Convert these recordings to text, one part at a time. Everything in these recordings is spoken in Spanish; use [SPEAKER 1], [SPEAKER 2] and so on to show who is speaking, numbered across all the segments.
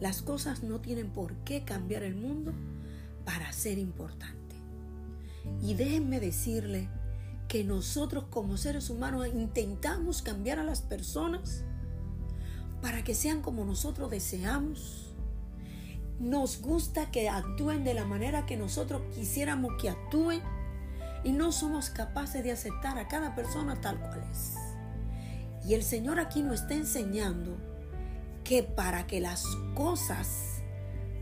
[SPEAKER 1] Las cosas no tienen por qué cambiar el mundo para ser importante. Y déjenme decirle que nosotros como seres humanos intentamos cambiar a las personas para que sean como nosotros deseamos. Nos gusta que actúen de la manera que nosotros quisiéramos que actúen y no somos capaces de aceptar a cada persona tal cual es. Y el Señor aquí nos está enseñando que para que las cosas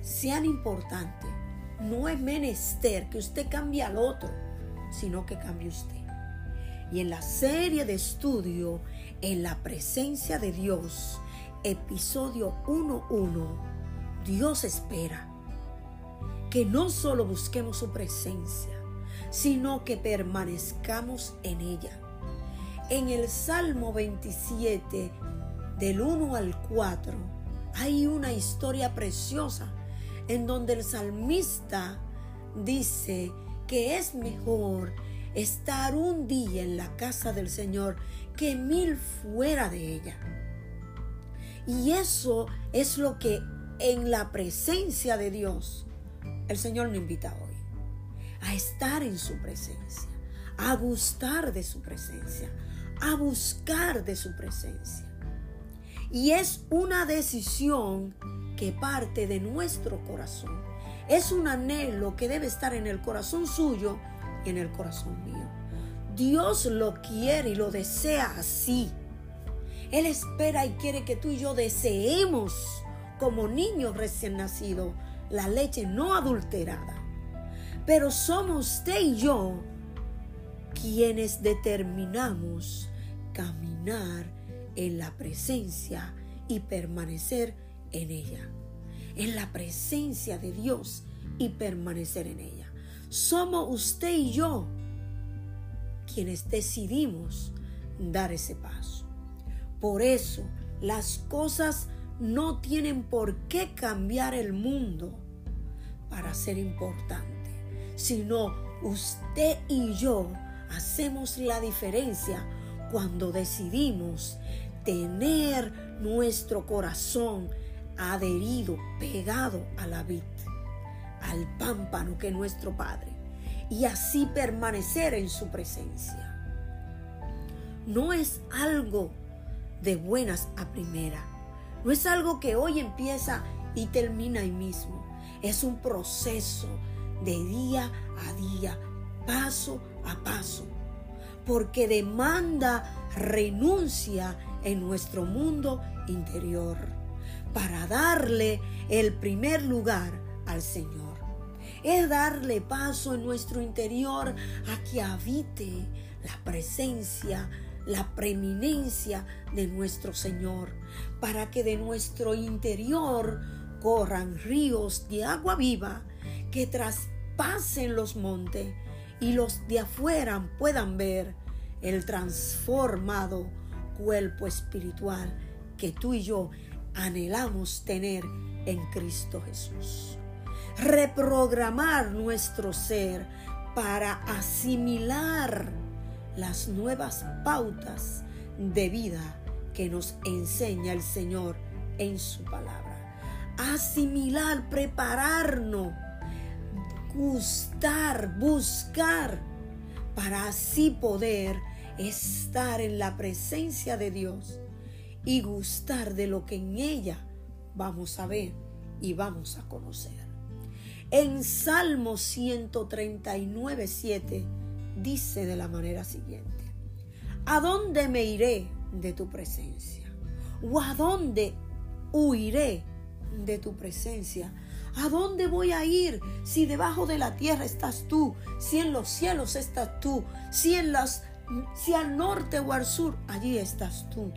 [SPEAKER 1] sean importantes, no es menester que usted cambie al otro, sino que cambie usted. Y en la serie de estudio, en la presencia de Dios, episodio 1.1, Dios espera que no solo busquemos su presencia, sino que permanezcamos en ella. En el Salmo 27, del 1 al 4, hay una historia preciosa en donde el salmista dice que es mejor estar un día en la casa del Señor que mil fuera de ella. Y eso es lo que en la presencia de Dios el Señor nos invita hoy. A estar en su presencia, a gustar de su presencia, a buscar de su presencia. Y es una decisión que parte de nuestro corazón. Es un anhelo que debe estar en el corazón suyo y en el corazón mío. Dios lo quiere y lo desea así. Él espera y quiere que tú y yo deseemos como niños recién nacidos la leche no adulterada. Pero somos usted y yo quienes determinamos caminar en la presencia y permanecer en ella. En la presencia de Dios y permanecer en ella. Somos usted y yo quienes decidimos dar ese paso. Por eso las cosas no tienen por qué cambiar el mundo para ser importante, sino usted y yo hacemos la diferencia cuando decidimos tener nuestro corazón adherido, pegado a la vid, al pámpano que es nuestro Padre, y así permanecer en su presencia. No es algo de buenas a primera, no es algo que hoy empieza y termina ahí mismo, es un proceso de día a día, paso a paso, porque demanda renuncia en nuestro mundo interior para darle el primer lugar al Señor. Es darle paso en nuestro interior a que habite la presencia, la preeminencia de nuestro Señor, para que de nuestro interior corran ríos de agua viva que traspasen los montes y los de afuera puedan ver el transformado cuerpo espiritual que tú y yo anhelamos tener en Cristo Jesús. Reprogramar nuestro ser para asimilar las nuevas pautas de vida que nos enseña el Señor en su palabra. Asimilar, prepararnos, gustar, buscar, para así poder estar en la presencia de Dios y gustar de lo que en ella vamos a ver y vamos a conocer. En Salmo 139, 7 dice de la manera siguiente, ¿a dónde me iré de tu presencia? ¿O a dónde huiré de tu presencia? ¿A dónde voy a ir si debajo de la tierra estás tú? Si en los cielos estás tú? Si en las si al norte o al sur, allí estás tú.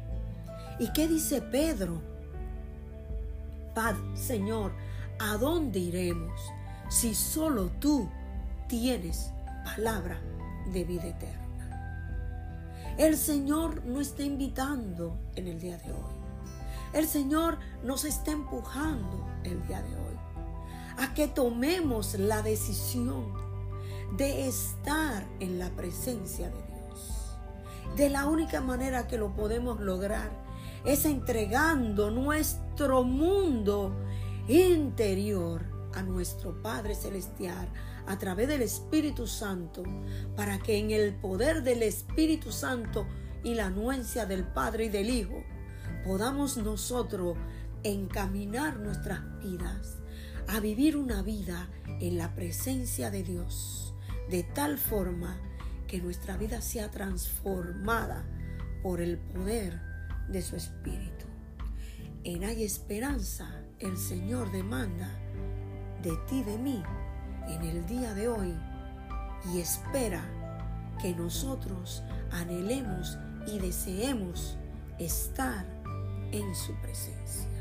[SPEAKER 1] ¿Y qué dice Pedro? Paz, Señor, ¿a dónde iremos? si solo tú tienes palabra de vida eterna. El Señor nos está invitando en el día de hoy. El Señor nos está empujando el día de hoy a que tomemos la decisión de estar en la presencia de Dios. De la única manera que lo podemos lograr es entregando nuestro mundo interior a nuestro Padre Celestial a través del Espíritu Santo, para que en el poder del Espíritu Santo y la anuencia del Padre y del Hijo, podamos nosotros encaminar nuestras vidas a vivir una vida en la presencia de Dios, de tal forma que nuestra vida sea transformada por el poder de su Espíritu. En Hay Esperanza, el Señor demanda de ti, de mí, en el día de hoy y espera que nosotros anhelemos y deseemos estar en su presencia.